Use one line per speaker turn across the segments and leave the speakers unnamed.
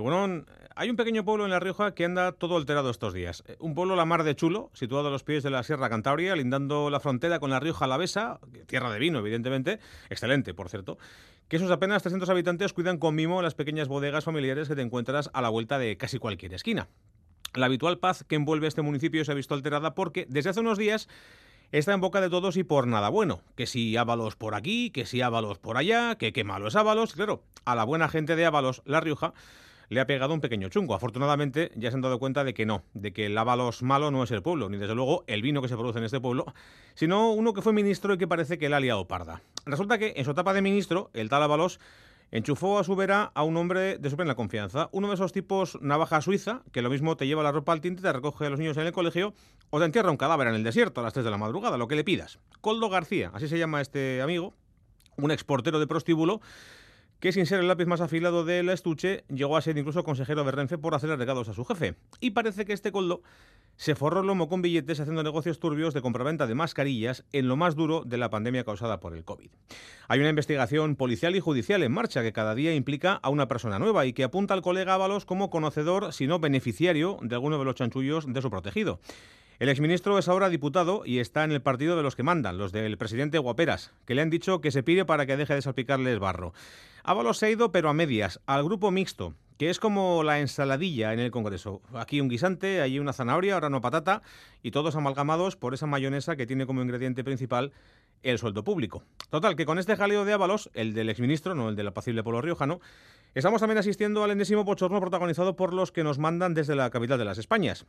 Bueno, hay un pequeño pueblo en La Rioja que anda todo alterado estos días. Un pueblo la mar de chulo, situado a los pies de la Sierra Cantabria, lindando la frontera con La Rioja Alavesa, tierra de vino, evidentemente, excelente, por cierto, que esos apenas 300 habitantes cuidan con mimo las pequeñas bodegas familiares que te encuentras a la vuelta de casi cualquier esquina. La habitual paz que envuelve este municipio se ha visto alterada porque desde hace unos días está en boca de todos y por nada bueno. Que si Ábalos por aquí, que si Ábalos por allá, que qué malo es Ábalos. Claro, a la buena gente de Ábalos, La Rioja, le ha pegado un pequeño chungo. Afortunadamente ya se han dado cuenta de que no, de que el Ábalos malo no es el pueblo, ni desde luego el vino que se produce en este pueblo, sino uno que fue ministro y que parece que le ha liado parda. Resulta que en su etapa de ministro, el tal Ábalos enchufó a su vera a un hombre de su plena confianza, uno de esos tipos navaja suiza, que lo mismo te lleva la ropa al tinte, te recoge a los niños en el colegio o te entierra un cadáver en el desierto a las 3 de la madrugada, lo que le pidas. Coldo García, así se llama este amigo, un exportero de prostíbulo, que sin ser el lápiz más afilado del estuche, llegó a ser incluso consejero de Renfe por hacerle regalos a su jefe. Y parece que este Coldo se forró el lomo con billetes haciendo negocios turbios de compraventa de mascarillas en lo más duro de la pandemia causada por el COVID. Hay una investigación policial y judicial en marcha que cada día implica a una persona nueva y que apunta al colega Ábalos como conocedor, si no beneficiario, de alguno de los chanchullos de su protegido. El exministro es ahora diputado y está en el partido de los que mandan, los del presidente Guaperas, que le han dicho que se pide para que deje de salpicarles barro. Ábalos se ha ido, pero a medias, al grupo mixto, que es como la ensaladilla en el Congreso. Aquí un guisante, allí una zanahoria, ahora no patata, y todos amalgamados por esa mayonesa que tiene como ingrediente principal el sueldo público. Total, que con este jaleo de Ábalos, el del exministro, no el del apacible pueblo riojano, estamos también asistiendo al enésimo bochorno protagonizado por los que nos mandan desde la capital de las Españas.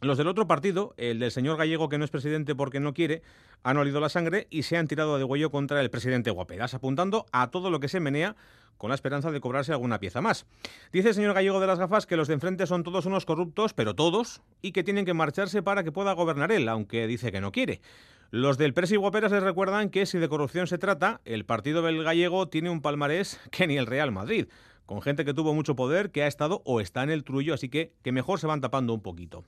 Los del otro partido, el del señor Gallego, que no es presidente porque no quiere, han olido la sangre y se han tirado de huello contra el presidente Guaperas, apuntando a todo lo que se menea con la esperanza de cobrarse alguna pieza más. Dice el señor Gallego de las gafas que los de enfrente son todos unos corruptos, pero todos, y que tienen que marcharse para que pueda gobernar él, aunque dice que no quiere. Los del Presi Guaperas les recuerdan que si de corrupción se trata, el partido del gallego tiene un palmarés que ni el Real Madrid, con gente que tuvo mucho poder, que ha estado o está en el trullo, así que que mejor se van tapando un poquito.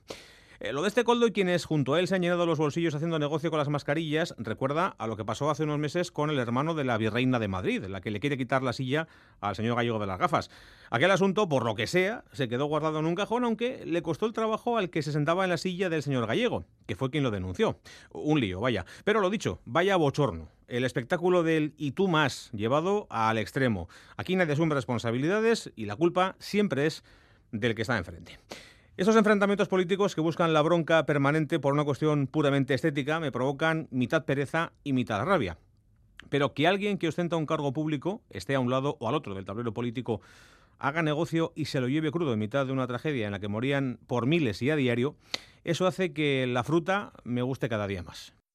Eh, lo de este Coldo y quienes junto a él se han llenado los bolsillos haciendo negocio con las mascarillas recuerda a lo que pasó hace unos meses con el hermano de la virreina de Madrid, la que le quiere quitar la silla al señor gallego de las gafas. Aquel asunto, por lo que sea, se quedó guardado en un cajón, aunque le costó el trabajo al que se sentaba en la silla del señor gallego, que fue quien lo denunció. Un lío, vaya. Pero lo dicho, vaya bochorno el espectáculo del y tú más llevado al extremo. Aquí nadie asume responsabilidades y la culpa siempre es del que está enfrente. Esos enfrentamientos políticos que buscan la bronca permanente por una cuestión puramente estética me provocan mitad pereza y mitad rabia. Pero que alguien que ostenta un cargo público esté a un lado o al otro del tablero político, haga negocio y se lo lleve crudo en mitad de una tragedia en la que morían por miles y a diario, eso hace que la fruta me guste cada día más.